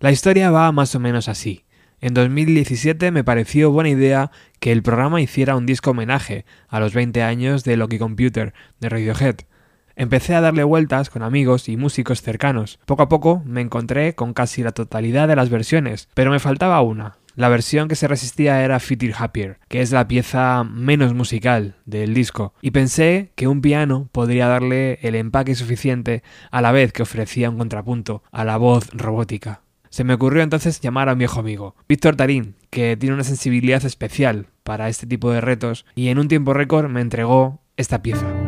La historia va más o menos así. En 2017 me pareció buena idea que el programa hiciera un disco homenaje a los 20 años de Loki Computer de Radiohead. Empecé a darle vueltas con amigos y músicos cercanos. Poco a poco me encontré con casi la totalidad de las versiones, pero me faltaba una. La versión que se resistía era Fit It Happier, que es la pieza menos musical del disco, y pensé que un piano podría darle el empaque suficiente a la vez que ofrecía un contrapunto a la voz robótica. Se me ocurrió entonces llamar a un viejo amigo, Víctor Tarín, que tiene una sensibilidad especial para este tipo de retos, y en un tiempo récord me entregó esta pieza.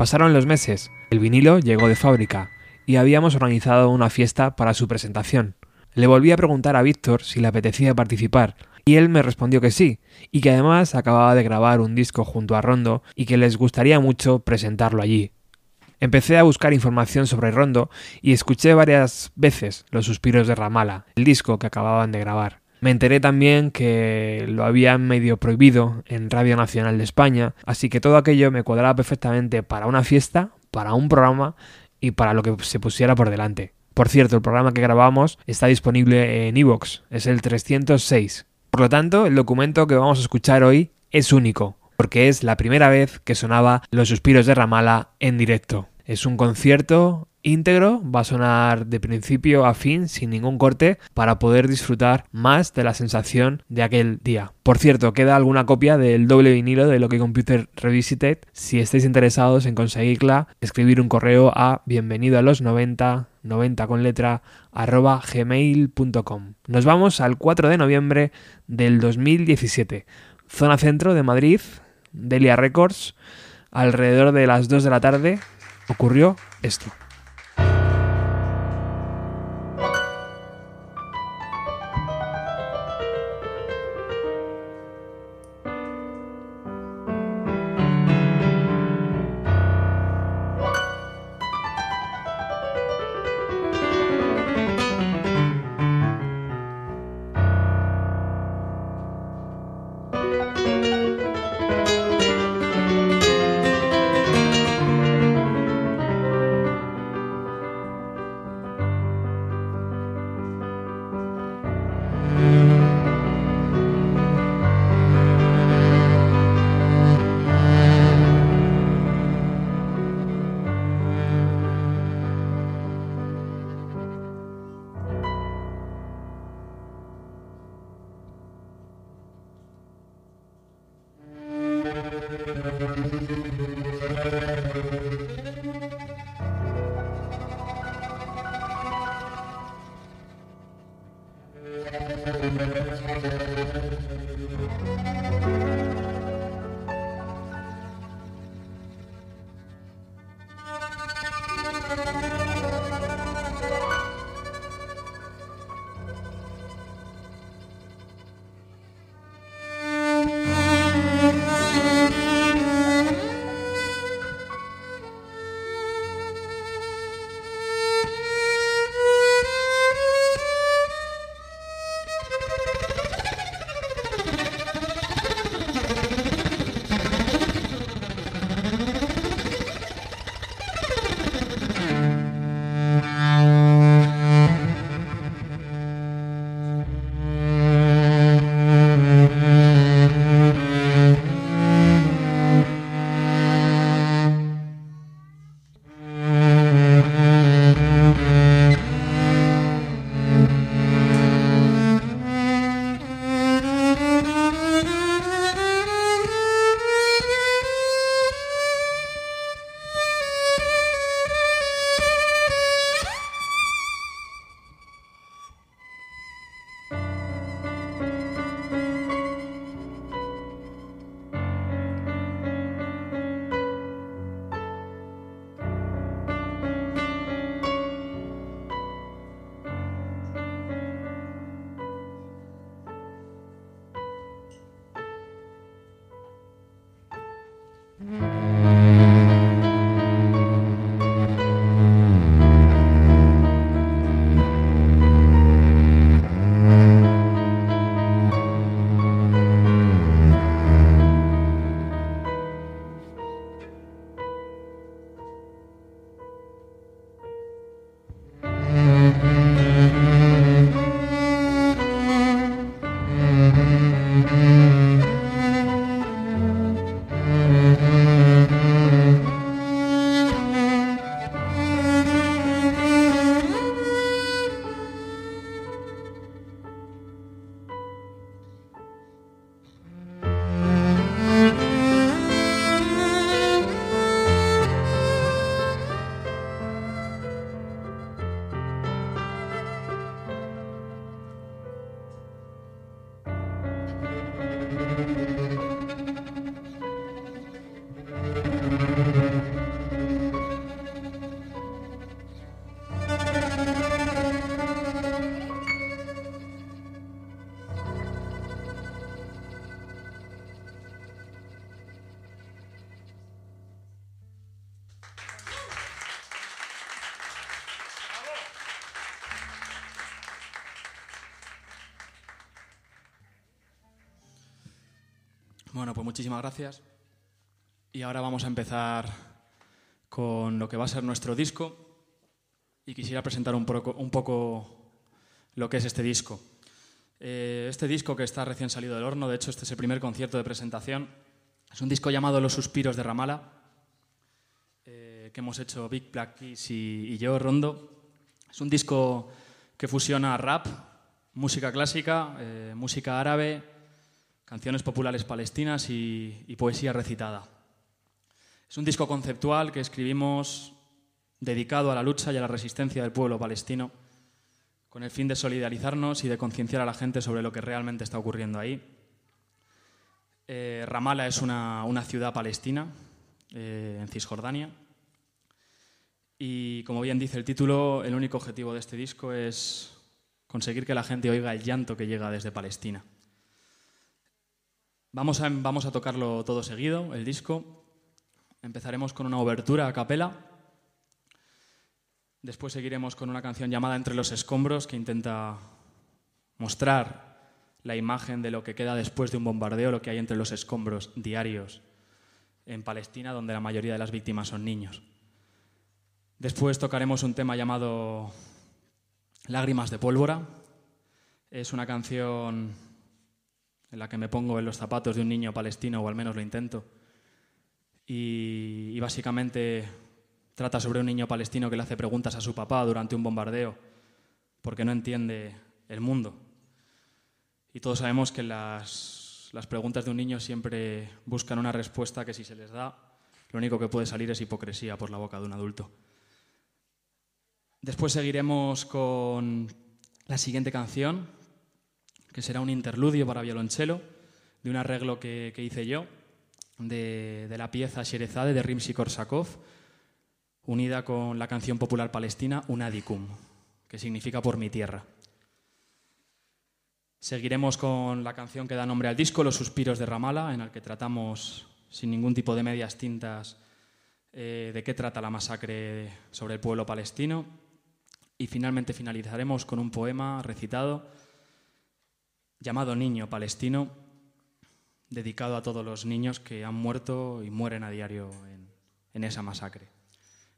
Pasaron los meses, el vinilo llegó de fábrica y habíamos organizado una fiesta para su presentación. Le volví a preguntar a Víctor si le apetecía participar y él me respondió que sí, y que además acababa de grabar un disco junto a Rondo y que les gustaría mucho presentarlo allí. Empecé a buscar información sobre Rondo y escuché varias veces Los suspiros de Ramala, el disco que acababan de grabar. Me enteré también que lo habían medio prohibido en Radio Nacional de España, así que todo aquello me cuadraba perfectamente para una fiesta, para un programa y para lo que se pusiera por delante. Por cierto, el programa que grabamos está disponible en iVoox, es el 306. Por lo tanto, el documento que vamos a escuchar hoy es único, porque es la primera vez que sonaba Los suspiros de Ramala en directo. Es un concierto íntegro, va a sonar de principio a fin sin ningún corte para poder disfrutar más de la sensación de aquel día. Por cierto, queda alguna copia del doble vinilo de Loki Computer Revisited. Si estáis interesados en conseguirla, escribir un correo a bienvenido a los 90 90 con letra arroba gmail.com. Nos vamos al 4 de noviembre del 2017. Zona centro de Madrid, Delia Records. Alrededor de las 2 de la tarde ocurrió esto. Pues muchísimas gracias. Y ahora vamos a empezar con lo que va a ser nuestro disco. Y quisiera presentar un poco, un poco lo que es este disco. Eh, este disco que está recién salido del horno, de hecho este es el primer concierto de presentación, es un disco llamado Los Suspiros de Ramala, eh, que hemos hecho Big Black Keys y, y yo, Rondo. Es un disco que fusiona rap, música clásica, eh, música árabe, canciones populares palestinas y, poesía recitada. Es un disco conceptual que escribimos dedicado a la lucha y a la resistencia del pueblo palestino, con el fin de solidarizarnos y de concienciar a la gente sobre lo que realmente está ocurriendo ahí. Eh, Ramallah es una, una ciudad palestina eh, en Cisjordania. Y como bien dice el título, el único objetivo de este disco es conseguir que la gente oiga el llanto que llega desde Palestina. Vamos a, vamos a tocarlo todo seguido, el disco. Empezaremos con una obertura a capela. Después seguiremos con una canción llamada Entre los escombros, que intenta mostrar la imagen de lo que queda después de un bombardeo, lo que hay entre los escombros diarios en Palestina, donde la mayoría de las víctimas son niños. Después tocaremos un tema llamado Lágrimas de pólvora. Es una canción en la que me pongo en los zapatos de un niño palestino, o al menos lo intento. Y, básicamente trata sobre un niño palestino que le hace preguntas a su papá durante un bombardeo, porque no entiende el mundo. Y todos sabemos que las, las preguntas de un niño siempre buscan una respuesta que si se les da, lo único que puede salir es hipocresía por la boca de un adulto. Después seguiremos con la siguiente canción, que será un interludio para violonchelo, de un arreglo que, que hice yo, de, de, la pieza Sherezade de Rimsky-Korsakov, unida con la canción popular palestina Unadicum, que significa por mi tierra. Seguiremos con la canción que da nombre al disco, Los suspiros de Ramala, en el que tratamos sin ningún tipo de medias tintas eh, de qué trata la masacre sobre el pueblo palestino. Y finalmente finalizaremos con un poema recitado llamado Niño Palestino, dedicado a todos los niños que han muerto y mueren a diario en, en esa masacre.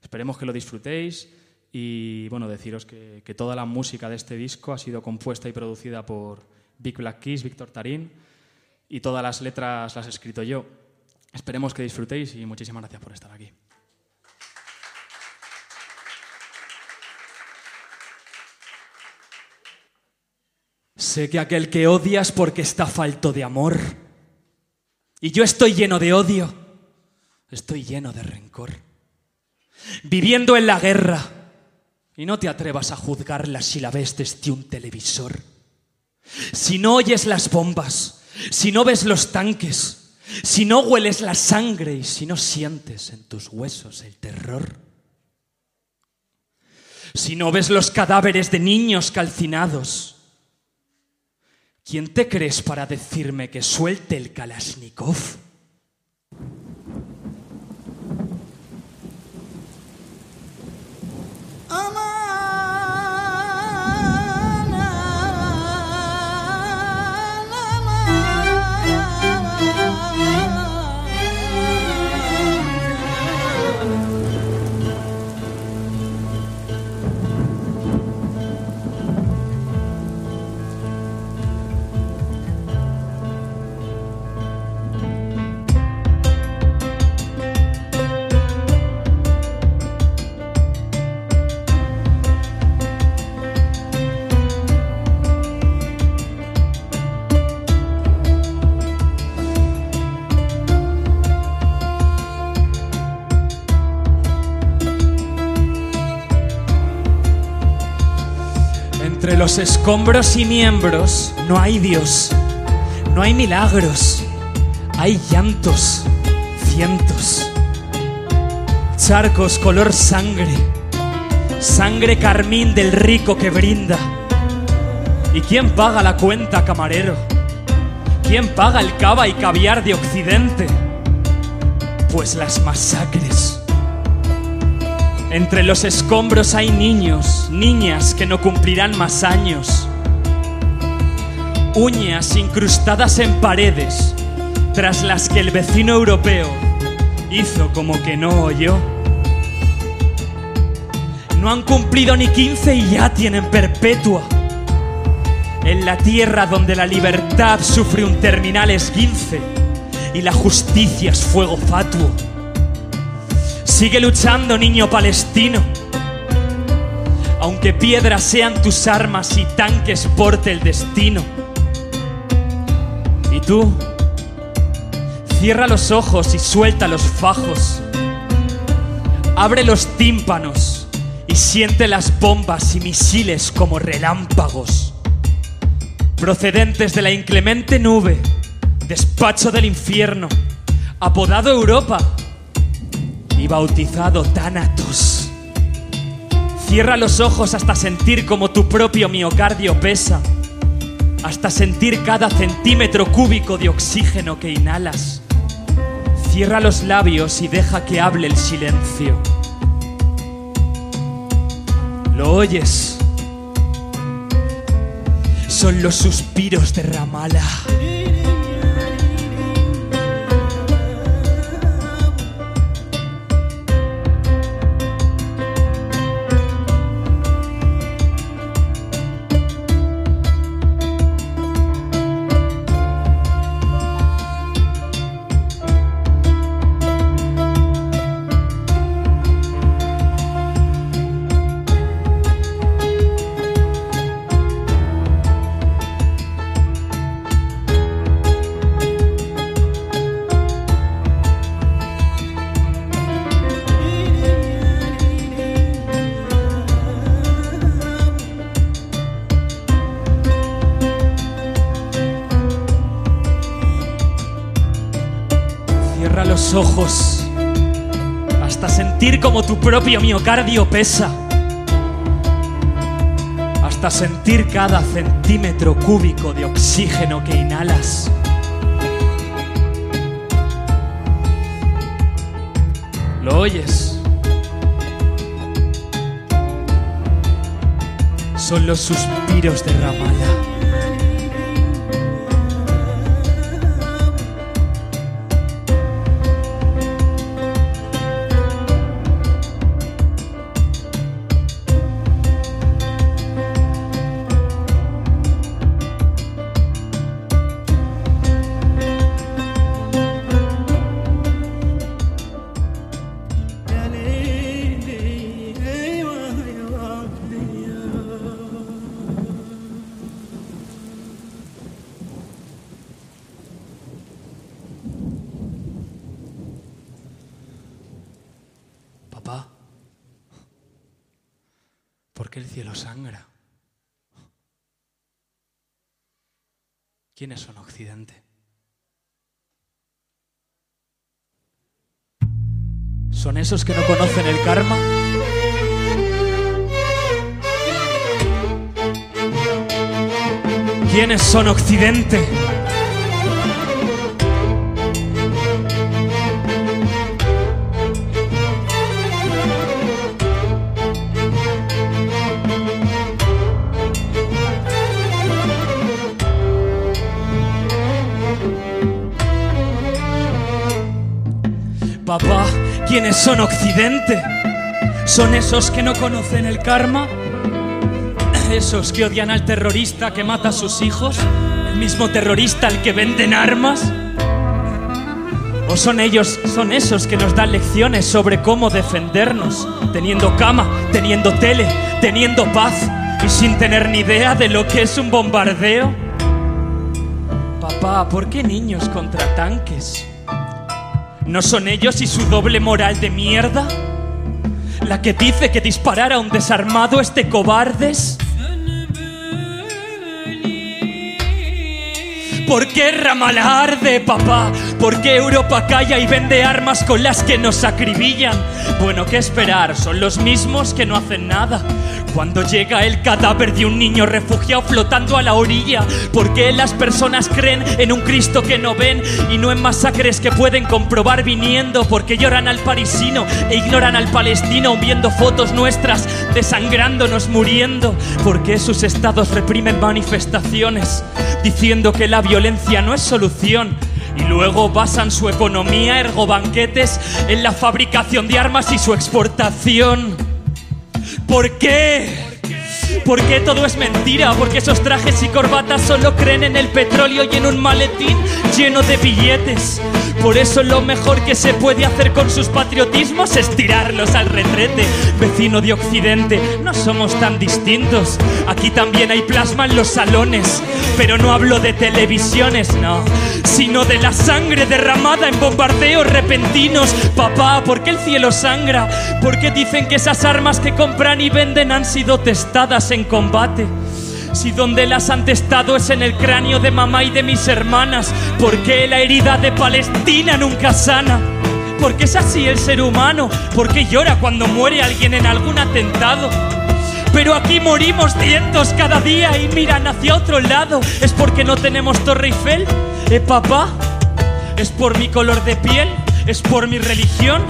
Esperemos que lo disfrutéis y bueno, deciros que, que, toda la música de este disco ha sido compuesta y producida por Big Black Keys, Víctor Tarín, y todas las letras las he escrito yo. Esperemos que disfrutéis y muchísimas gracias por estar aquí. Sé que aquel que odias porque está falto de amor. Y yo estoy lleno de odio. Estoy lleno de rencor. Viviendo en la guerra. Y no te atrevas a juzgarla si la ves desde un televisor. Si no oyes las bombas, si no ves los tanques, si no hueles la sangre y si no sientes en tus huesos el terror. Si no ves los cadáveres de niños calcinados, ¿quién te crees para decirme que suelte el Kalashnikov? Los escombros y miembros no hay Dios, no hay milagros, hay llantos, cientos, charcos color sangre, sangre carmín del rico que brinda. ¿Y quién paga la cuenta, camarero? ¿Quién paga el cava y caviar de Occidente? Pues las masacres. Entre los escombros hay niños, niñas que no cumplirán más años. Uñas incrustadas en paredes, tras las que el vecino europeo hizo como que no oyó. No han cumplido ni 15 y ya tienen perpetua. En la tierra donde la libertad sufre un terminal esguince y la justicia es fuego fatuo. Sigue luchando, niño palestino. Aunque piedras sean tus armas y tanques porte el destino. Y tú, cierra los ojos y suelta los fajos. Abre los tímpanos y siente las bombas y misiles como relámpagos. Procedentes de la inclemente nube, despacho del infierno, apodado Europa y bautizado Thanatos. Cierra los ojos hasta sentir como tu propio miocardio pesa, hasta sentir cada centímetro cúbico de oxígeno que inhalas. Cierra los labios y deja que hable el silencio. ¿Lo oyes? Son los suspiros de Ramala. Como tu propio miocardio pesa. Hasta sentir cada centímetro cúbico de oxígeno que inhalas. ¿Lo oyes? Son los suspiros de. Esos que no conocen el karma? ¿Quiénes son Occidente? Papá, ¿quiénes son Occidente? ¿Son esos que no conocen el karma? ¿Esos que odian al terrorista que mata a sus hijos? ¿El mismo terrorista al que venden armas? ¿O son ellos, son esos que nos dan lecciones sobre cómo defendernos, teniendo cama, teniendo tele, teniendo paz y sin tener ni idea de lo que es un bombardeo? Papá, ¿por qué niños contra tanques? ¿No son ellos y su doble moral de mierda? La que dice que disparar a un desarmado es de cobardes. ¿Por qué Ramallah arde, papá? ¿Por qué Europa calla y vende armas con las que nos acribillan? Bueno, ¿qué esperar? Son los mismos que no hacen nada. Cuando llega el cadáver de un niño refugiado flotando a la orilla, ¿por qué las personas creen en un Cristo que no ven y no en masacres que pueden comprobar viniendo? Porque lloran al parisino e ignoran al palestino viendo fotos nuestras desangrándonos, muriendo. ¿Por qué sus estados reprimen manifestaciones diciendo que la violencia no es solución? y luego basan su economía, ergo banquetes, en la fabricación de armas y su exportación. ¿Por qué? ¿Por qué todo es mentira? Porque esos trajes y corbatas solo creen en el petróleo y en un maletín lleno de billetes. Por eso lo mejor que se puede hacer con sus patriotismos es tirarlos al retrete. Vecino de Occidente, no somos tan distintos. Aquí también hay plasma en los salones. Pero no hablo de televisiones, no. Sino de la sangre derramada en bombardeos repentinos. Papá, ¿por qué el cielo sangra? ¿Por qué dicen que esas armas que compran y venden han sido testadas en combate? Si donde las han testado es en el cráneo de mamá y de mis hermanas, ¿por qué la herida de Palestina nunca sana? Porque es así el ser humano, porque llora cuando muere alguien en algún atentado. Pero aquí morimos cientos cada día y miran hacia otro lado. ¿Es porque no tenemos Torre Eiffel? ¿Eh, papá? ¿Es por mi color de piel? ¿Es por mi religión?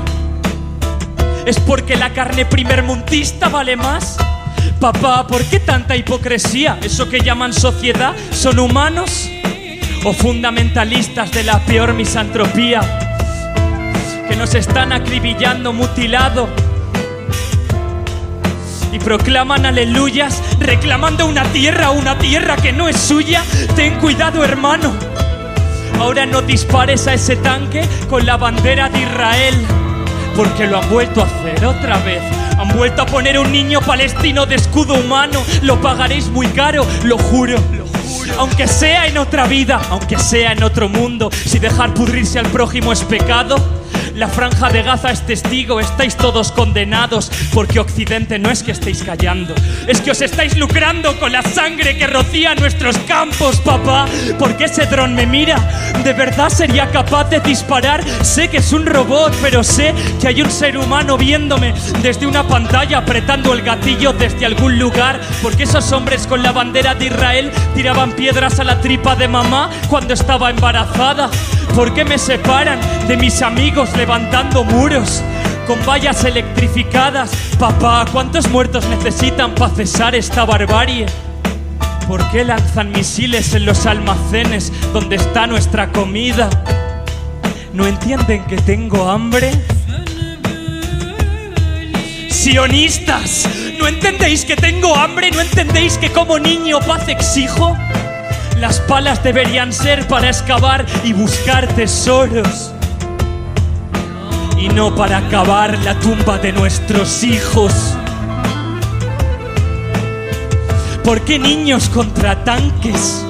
¿Es porque la carne primermundista vale más? Papá, ¿por qué tanta hipocresía? ¿Eso que llaman sociedad son humanos? ¿O fundamentalistas de la peor misantropía? Que nos están acribillando, mutilado. Y proclaman aleluyas, reclamando una tierra, una tierra que no es suya. Ten cuidado, hermano. Ahora no dispares a ese tanque con la bandera de Israel, porque lo han vuelto a hacer otra vez. Han vuelto a poner un niño palestino de escudo humano. Lo pagaréis muy caro, lo juro. Aunque sea en otra vida, aunque sea en otro mundo, si dejar pudrirse al prójimo es pecado. La franja de Gaza es testigo, estáis todos condenados, porque Occidente no es que estéis callando, es que os estáis lucrando con la sangre que rocía nuestros campos, papá. Porque ese dron me mira, ¿de verdad sería capaz de disparar? Sé que es un robot, pero sé que hay un ser humano viéndome desde una pantalla, apretando el gatillo desde algún lugar, porque esos hombres con la bandera de Israel tiraban piedras a la tripa de mamá cuando estaba embarazada. ¿Por qué me separan de mis amigos levantando muros con vallas electrificadas? Papá, ¿cuántos muertos necesitan para cesar esta barbarie? ¿Por qué lanzan misiles en los almacenes donde está nuestra comida? ¿No entienden que tengo hambre? Sionistas, ¿no entendéis que tengo hambre? ¿No entendéis que como niño paz exijo? Las palas deberían ser para excavar y buscar tesoros. Y no para acabar la tumba de nuestros hijos. ¿Por qué niños contra tanques?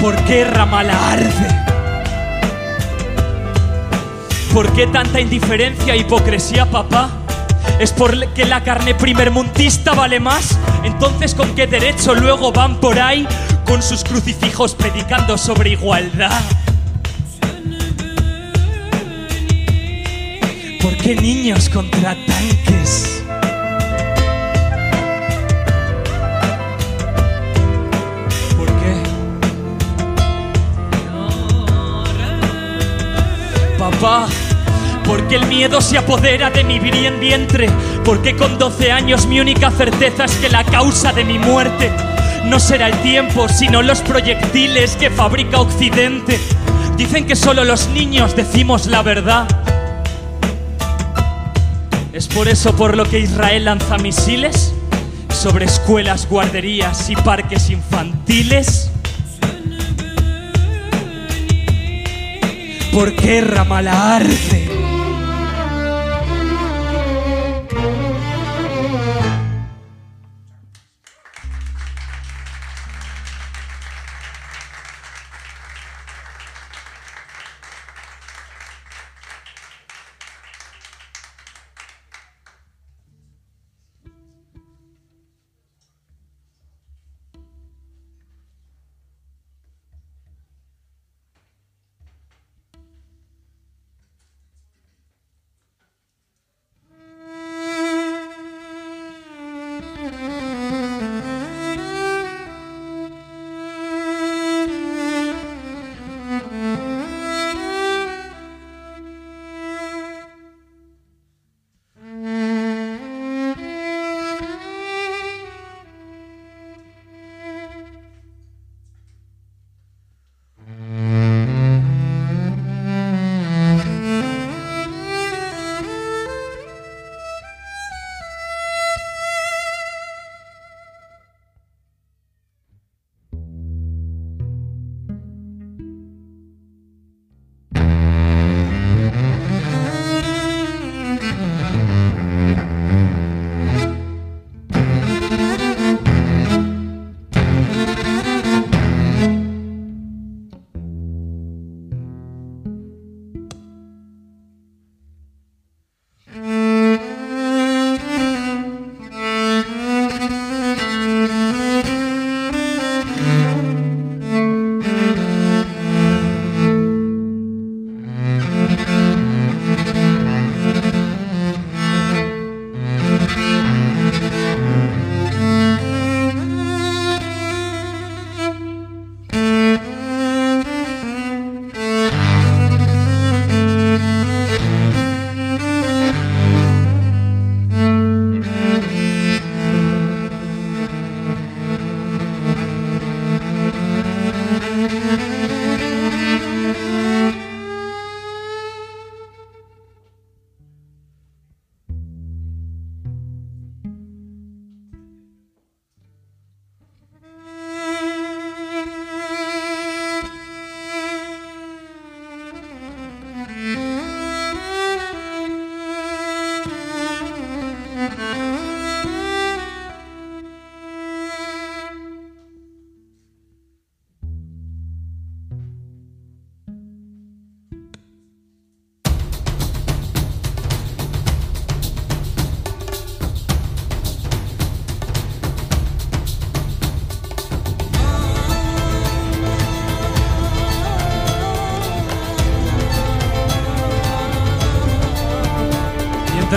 ¿Por qué Ramala arde? ¿Por qué tanta indiferencia e hipocresía, papá? ¿Es porque la carne primermundista vale más? Entonces, ¿con qué derecho luego van por ahí con sus crucifijos predicando sobre igualdad? ¿Por qué niños contra tanques? ¿Por qué? Papá, ¿por qué el miedo se apodera de mi bien vientre? ¿Por qué con 12 años mi única certeza es que la causa de mi muerte no será el tiempo, sino los proyectiles que fabrica Occidente? Dicen que solo los niños decimos la verdad. ¿Es por eso por lo que Israel lanza misiles sobre escuelas, guarderías y parques infantiles? ¿Por qué Ramala arde?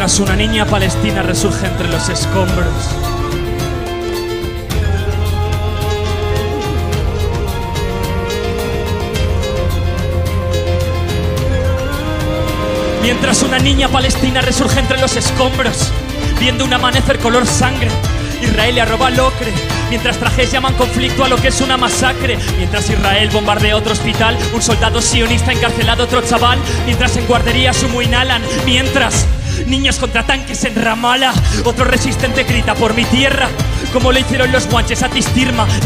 Mientras una niña palestina resurge entre los escombros. Mientras una niña palestina resurge entre los escombros, viendo un amanecer color sangre, Israel le arroba al ocre. Mientras trajes llaman conflicto a lo que es una masacre. Mientras Israel bombardea otro hospital, un soldado sionista encarcelado otro chaval. Mientras en guardería sumo inhalan. Mientras niños contra tanques en Ramala, otro resistente grita por mi tierra. Como lo hicieron los guanches a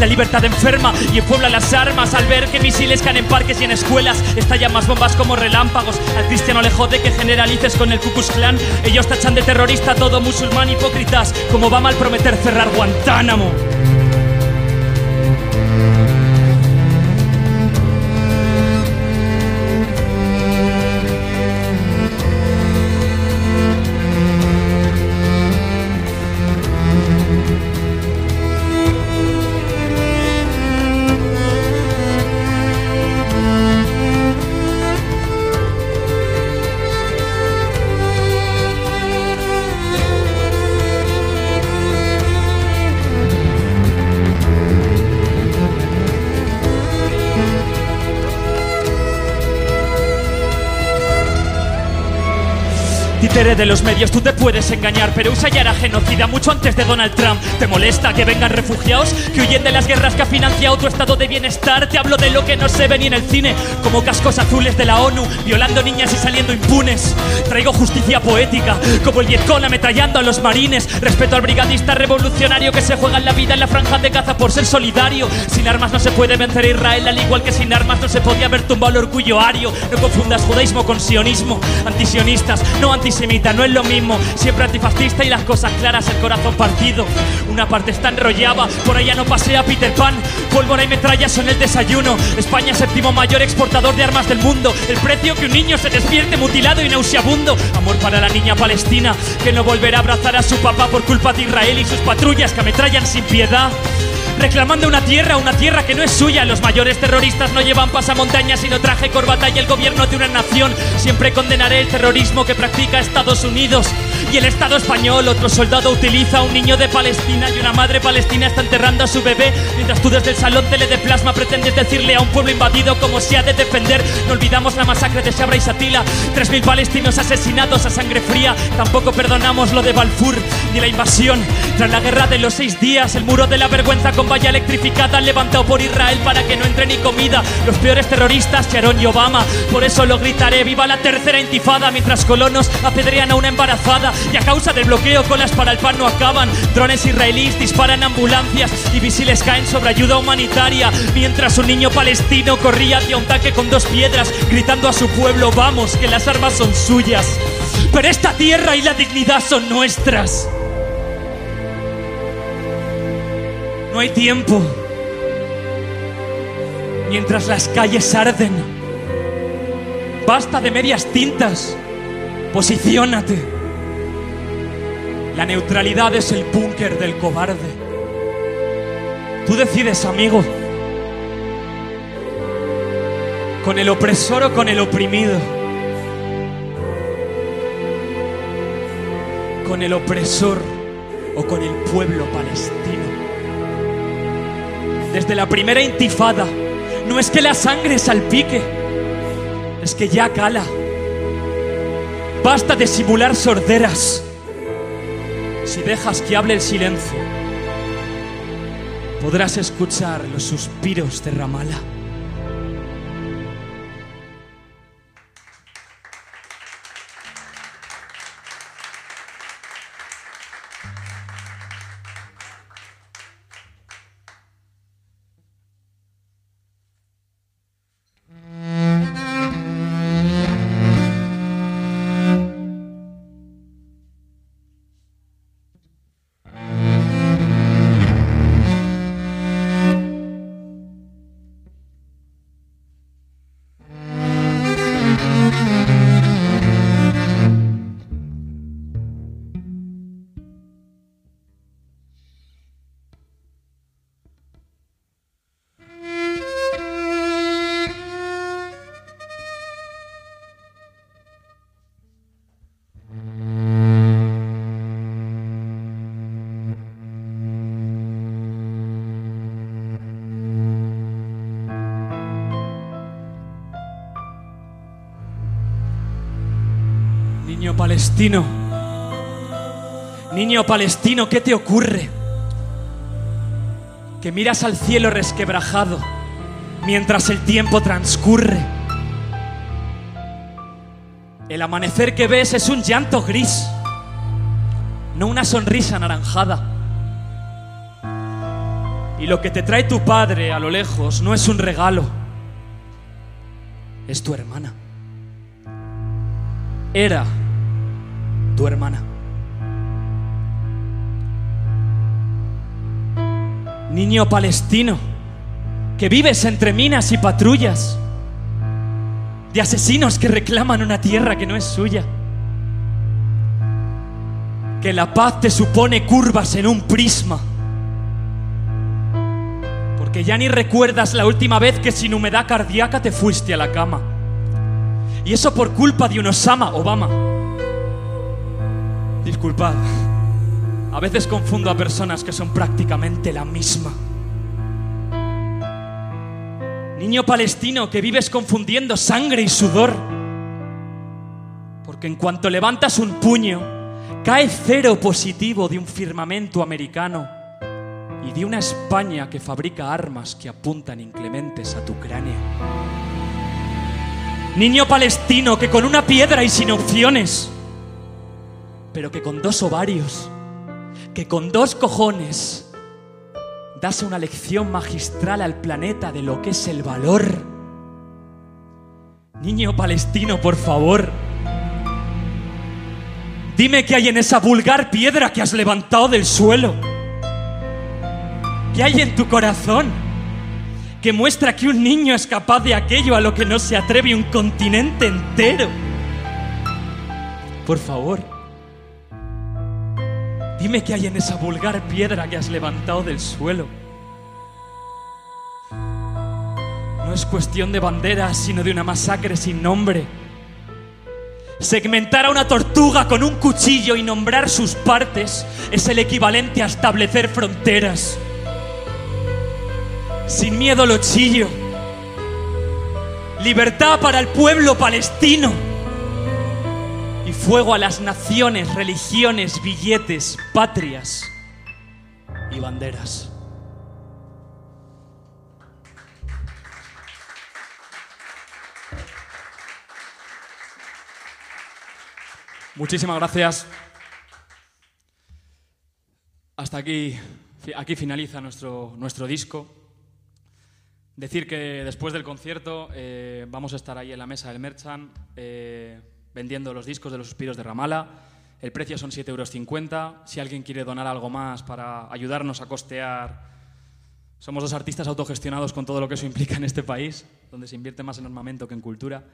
la libertad enferma y en Puebla las armas. Al ver que misiles caen en parques y en escuelas, estallan más bombas como relámpagos. Al cristiano le jode que generalices con el Ku Klux Klan. Ellos tachan de terrorista todo musulmán hipócritas, como va mal prometer cerrar Guantánamo. Títere de los medios, tú te puedes engañar, pero USA ya era genocida mucho antes de Donald Trump. ¿Te molesta que vengan refugiados que huyen de las guerras que ha financiado tu estado de bienestar? Te hablo de lo que no se ve ni en el cine, como cascos azules de la ONU, violando niñas y saliendo impunes. Traigo justicia poética, como el Vietcong ametrallando a los marines. Respeto al brigadista revolucionario que se juega en la vida en la franja de caza por ser solidario. Sin armas no se puede vencer a Israel, al igual que sin armas no se podía haber tumbado el orgullo ario. No confundas judaísmo con sionismo, antisionistas, no antisionistas no es lo mismo. Siempre antifascista y las cosas claras, el corazón partido. Una parte está enrollada, por allá no pasea Peter Pan. Pólvora y metrallas son el desayuno. España, séptimo mayor exportador de armas del mundo. El precio que un niño se despierte mutilado y nauseabundo. Amor para la niña palestina, que no volverá a abrazar a su papá por culpa de Israel y sus patrullas que ametrallan sin piedad reclamando una tierra, una tierra que no es suya. Los mayores terroristas no llevan pasamontañas, sino traje, corbata y el gobierno de una nación. Siempre condenaré el terrorismo que practica Estados Unidos. Y el Estado español, otro soldado utiliza a un niño de Palestina y una madre palestina está enterrando a su bebé. Mientras tú desde el salón tele de plasma pretendes decirle a un pueblo invadido cómo se ha de defender. No olvidamos la masacre de Sabra y Satila. 3.000 palestinos asesinados a sangre fría. Tampoco perdonamos lo de Balfour ni la invasión. Tras la guerra de los seis días, el muro de la vergüenza con valla electrificada levantado por Israel para que no entre ni comida. Los peores terroristas, Sharon y Obama. Por eso lo gritaré, viva la tercera intifada, mientras colonos apedrean a una embarazada. Y a causa del bloqueo, colas para el pan no acaban. Drones israelíes disparan ambulancias y misiles caen sobre ayuda humanitaria. Mientras un niño palestino corría hacia un tanque con dos piedras, gritando a su pueblo, vamos, que las armas son suyas. Pero esta tierra y la dignidad son nuestras. No hay tiempo. Mientras las calles arden. Basta de medias tintas. Posiciónate. La neutralidad es el búnker del cobarde. Tú decides, amigo. Con el opresor o con el oprimido. Con el opresor o con el pueblo palestino desde la primera intifada. No es que la sangre salpique, es que ya cala. Basta de simular sorderas. Si dejas que hable el silencio, podrás escuchar los suspiros de Ramala. Palestino, niño palestino, ¿qué te ocurre? Que miras al cielo resquebrajado mientras el tiempo transcurre. El amanecer que ves es un llanto gris, no una sonrisa anaranjada. Y lo que te trae tu padre a lo lejos no es un regalo, es tu hermana. Era tu hermana. Niño palestino, que vives entre minas y patrullas de asesinos que reclaman una tierra que no es suya. Que la paz te supone curvas en un prisma. Porque ya ni recuerdas la última vez que sin humedad cardíaca te fuiste a la cama. Y eso por culpa de un Osama Obama. Disculpad. A veces confundo a personas que son prácticamente la misma. Niño palestino que vives confundiendo sangre y sudor. Porque en cuanto levantas un puño, cae cero positivo de un firmamento americano y de una España que fabrica armas que apuntan inclementes a tu cráneo. Niño palestino que con una piedra y sin opciones, pero que con dos ovarios, que con dos cojones, das una lección magistral al planeta de lo que es el valor. Niño palestino, por favor, dime qué hay en esa vulgar piedra que has levantado del suelo. ¿Qué hay en tu corazón que muestra que un niño es capaz de aquello a lo que no se atreve un continente entero? Por favor, dime qué hay en esa vulgar piedra que has levantado del suelo. No es cuestión de banderas, sino de una masacre sin nombre. Segmentar a una tortuga con un cuchillo y nombrar sus partes es el equivalente a establecer fronteras. Sin miedo lo chillo. Libertad para el pueblo palestino. Y fuego a las naciones, religiones, billetes, patrias y banderas. Muchísimas gracias. Hasta aquí, aquí finaliza nuestro, nuestro disco. Decir que después del concierto eh, vamos a estar ahí en la mesa del Merchant eh, vendiendo los discos de los suspiros de Ramala. El precio son 7,50 euros. Si alguien quiere donar algo más para ayudarnos a costear, somos dos artistas autogestionados con todo lo que eso implica en este país, donde se invierte más en armamento que en cultura.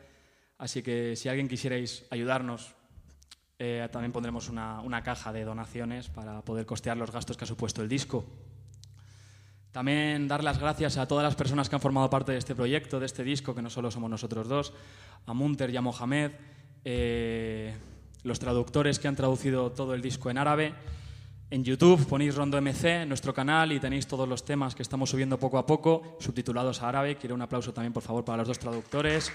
Así que si alguien quisierais ayudarnos, eh, también pondremos una, una caja de donaciones para poder costear los gastos que ha supuesto el disco. También dar las gracias a todas las personas que han formado parte de este proyecto, de este disco, que no solo somos nosotros dos, a Munter y a Mohamed, eh, los traductores que han traducido todo el disco en árabe. En YouTube ponéis Rondo MC, nuestro canal, y tenéis todos los temas que estamos subiendo poco a poco, subtitulados a árabe. Quiero un aplauso también, por favor, para los dos traductores.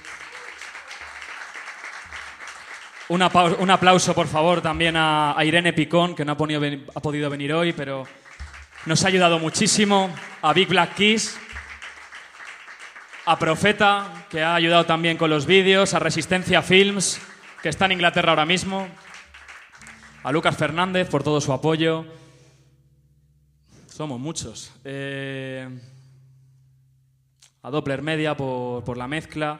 Un, un aplauso, por favor, también a, Irene Picón, que no ha podido venir hoy, pero nos ha ayudado muchísimo. A Big Black Kiss, a Profeta, que ha ayudado también con los vídeos, a Resistencia Films, que está en Inglaterra ahora mismo, a Lucas Fernández por todo su apoyo. Somos muchos. Eh, a Doppler Media por, por la mezcla.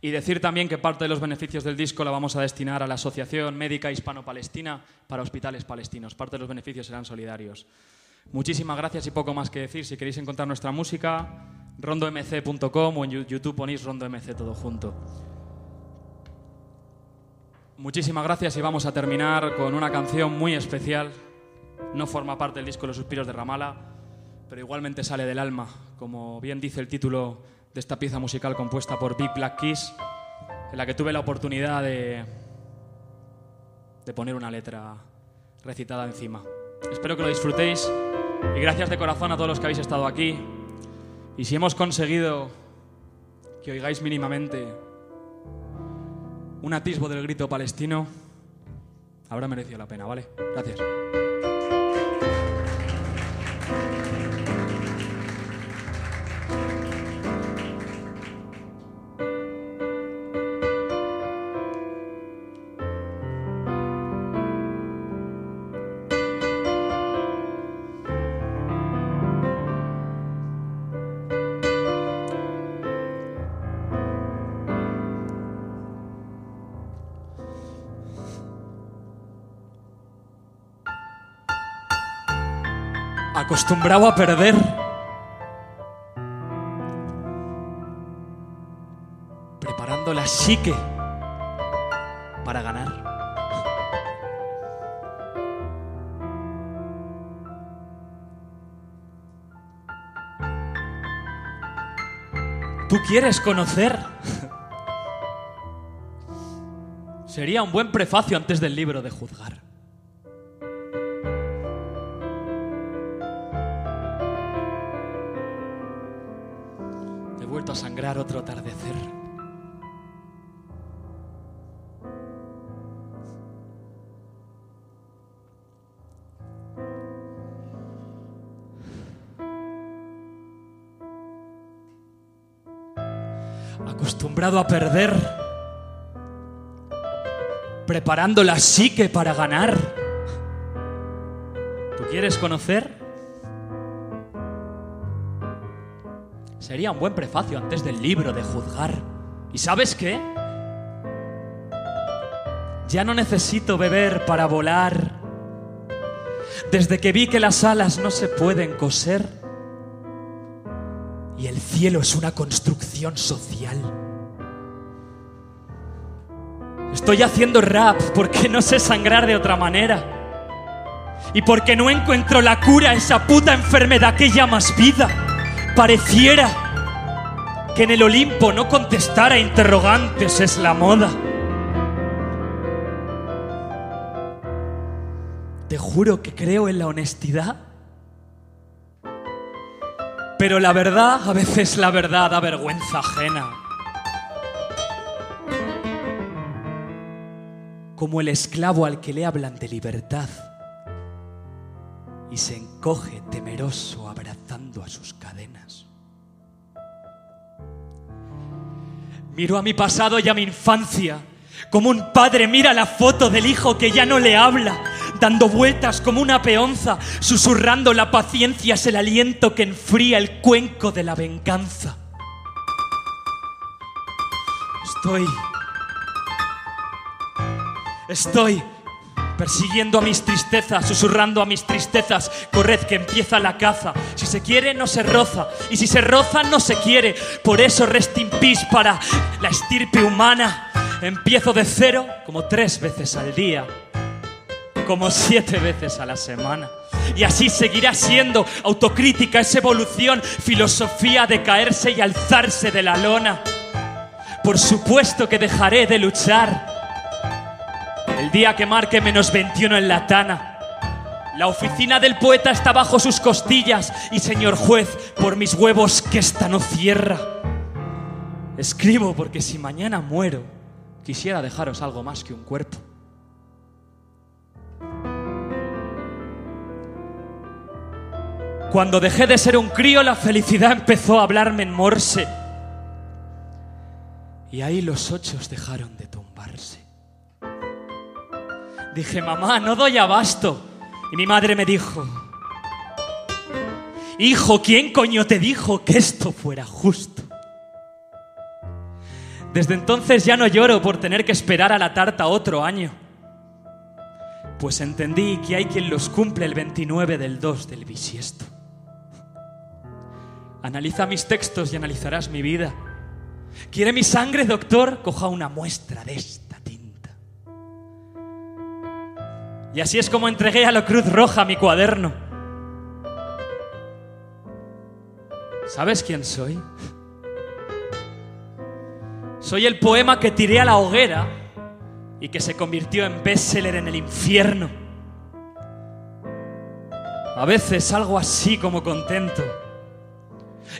Y decir también que parte de los beneficios del disco la vamos a destinar a la Asociación Médica Hispano-Palestina para Hospitales Palestinos. Parte de los beneficios serán solidarios. Muchísimas gracias y poco más que decir. Si queréis encontrar nuestra música, rondomc.com o en YouTube ponéis rondomc todo junto. Muchísimas gracias y vamos a terminar con una canción muy especial. No forma parte del disco Los Suspiros de Ramala, pero igualmente sale del alma, como bien dice el título de esta pieza musical compuesta por Big Black Kiss, en la que tuve la oportunidad de, de poner una letra recitada encima. Espero que lo disfrutéis y gracias de corazón a todos los que habéis estado aquí. Y si hemos conseguido que oigáis mínimamente un atisbo del grito palestino, habrá merecido la pena, ¿vale? Gracias. Acostumbrado a perder. Preparando la psique para ganar. ¿Tú quieres conocer? Sería un buen prefacio antes del libro de juzgar. Otro atardecer. Acostumbrado a perder. Preparando la psique para ganar. ¿Tú quieres conocer? Sería un buen prefacio antes del libro de juzgar. ¿Y sabes qué? Ya no necesito beber para volar. Desde que vi que las alas no se pueden coser y el cielo es una construcción social. Estoy haciendo rap porque no sé sangrar de otra manera. Y porque no encuentro la cura a esa puta enfermedad que llamas vida. Pareciera que en el Olimpo no contestar a interrogantes es la moda. Te juro que creo en la honestidad. Pero la verdad, a veces la verdad da vergüenza ajena. Como el esclavo al que le hablan de libertad y se encoge temeroso abrazando a sus Miro a mi pasado y a mi infancia, como un padre mira la foto del hijo que ya no le habla, dando vueltas como una peonza, susurrando la paciencia es el aliento que enfría el cuenco de la venganza. Estoy... Estoy persiguiendo a mis tristezas, susurrando a mis tristezas. Corred que empieza la caza. Si se quiere, no se roza. Y si se roza, no se quiere. Por eso rest in peace para la estirpe humana. Empiezo de cero como tres veces al día. Como siete veces a la semana. Y así seguirá siendo autocrítica, es evolución, filosofía de caerse y alzarse de la lona. Por supuesto que dejaré de luchar el día que marque menos 21 en la Tana. La oficina del poeta está bajo sus costillas y señor juez, por mis huevos que esta no cierra. Escribo porque si mañana muero, quisiera dejaros algo más que un cuerpo. Cuando dejé de ser un crío, la felicidad empezó a hablarme en morse. Y ahí los ochos dejaron de tumbarse. Dije, mamá, no doy abasto. Y mi madre me dijo, hijo, ¿quién coño te dijo que esto fuera justo? Desde entonces ya no lloro por tener que esperar a la tarta otro año. Pues entendí que hay quien los cumple el 29 del 2 del bisiesto. Analiza mis textos y analizarás mi vida. ¿Quiere mi sangre, doctor? Coja una muestra de esta Y así es como entregué a la Cruz Roja mi cuaderno. ¿Sabes quién soy? Soy el poema que tiré a la hoguera y que se convirtió en bestseller en el infierno. A veces algo así como contento.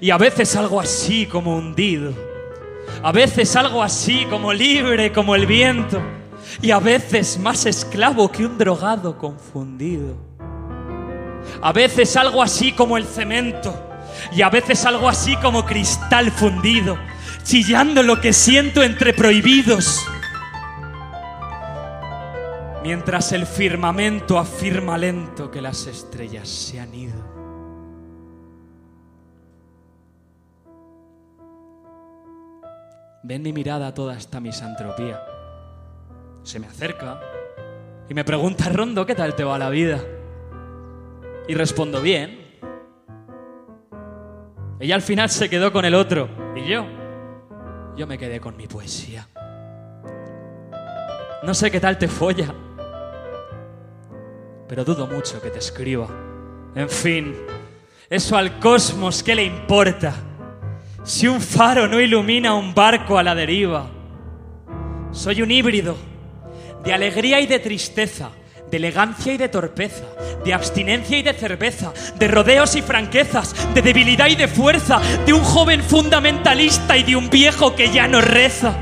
Y a veces algo así como hundido. A veces algo así como libre como el viento. Y a veces más esclavo que un drogado confundido. A veces algo así como el cemento y a veces algo así como cristal fundido, chillando lo que siento entre prohibidos. Mientras el firmamento afirma lento que las estrellas se han ido. Ven mi mirada toda esta misantropía. Se me acerca y me pregunta, Rondo, ¿qué tal te va la vida? Y respondo, bien. Ella al final se quedó con el otro. ¿Y yo? Yo me quedé con mi poesía. No sé qué tal te folla, pero dudo mucho que te escriba. En fin, eso al cosmos, ¿qué le importa? Si un faro no ilumina un barco a la deriva. Soy un híbrido de alegría y de tristeza, de elegancia y de torpeza, de abstinencia y de cerveza, de rodeos y franquezas, de debilidad y de fuerza, de un joven fundamentalista y de un viejo que ya no reza.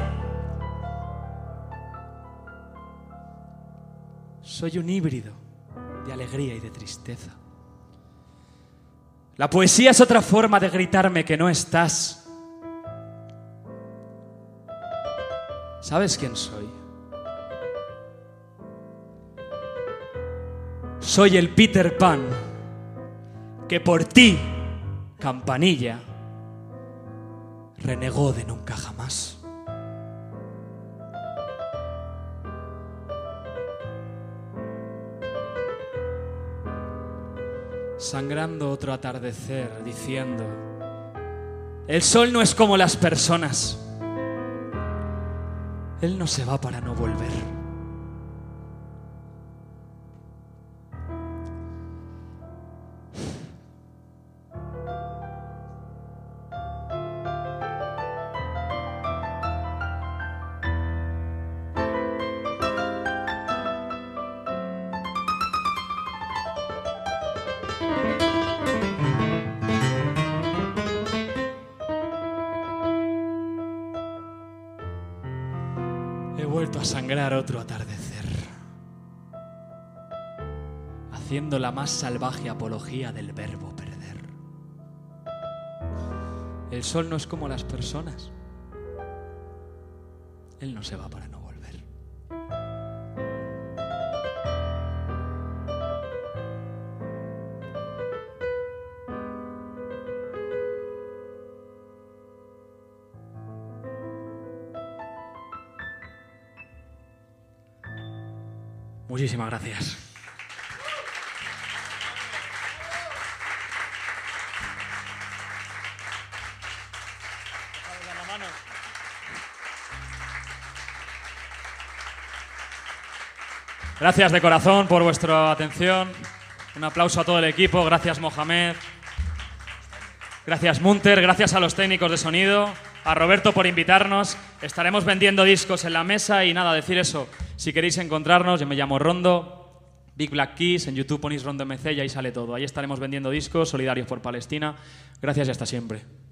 Soy un híbrido de alegría y de tristeza. La poesía es otra forma de gritarme que no estás. ¿Sabes quién soy? Soy el Peter Pan que por ti, campanilla, renegó de nunca jamás. Sangrando otro atardecer diciendo, el sol no es como las personas, él no se va para no volver. Haciendo la más salvaje apología del verbo perder. El sol no es como las personas. Él no se va para no volver. Muchísimas gracias. Gracias de corazón por vuestra atención. Un aplauso a todo el equipo. Gracias Mohamed. Gracias Munter. Gracias a los técnicos de sonido. A Roberto por invitarnos. Estaremos vendiendo discos en la mesa y nada, decir eso. Si queréis encontrarnos, yo me llamo Rondo. Big Black Keys, en YouTube ponéis Rondo MC y ahí sale todo. Ahí estaremos vendiendo discos solidarios por Palestina. Gracias y hasta siempre.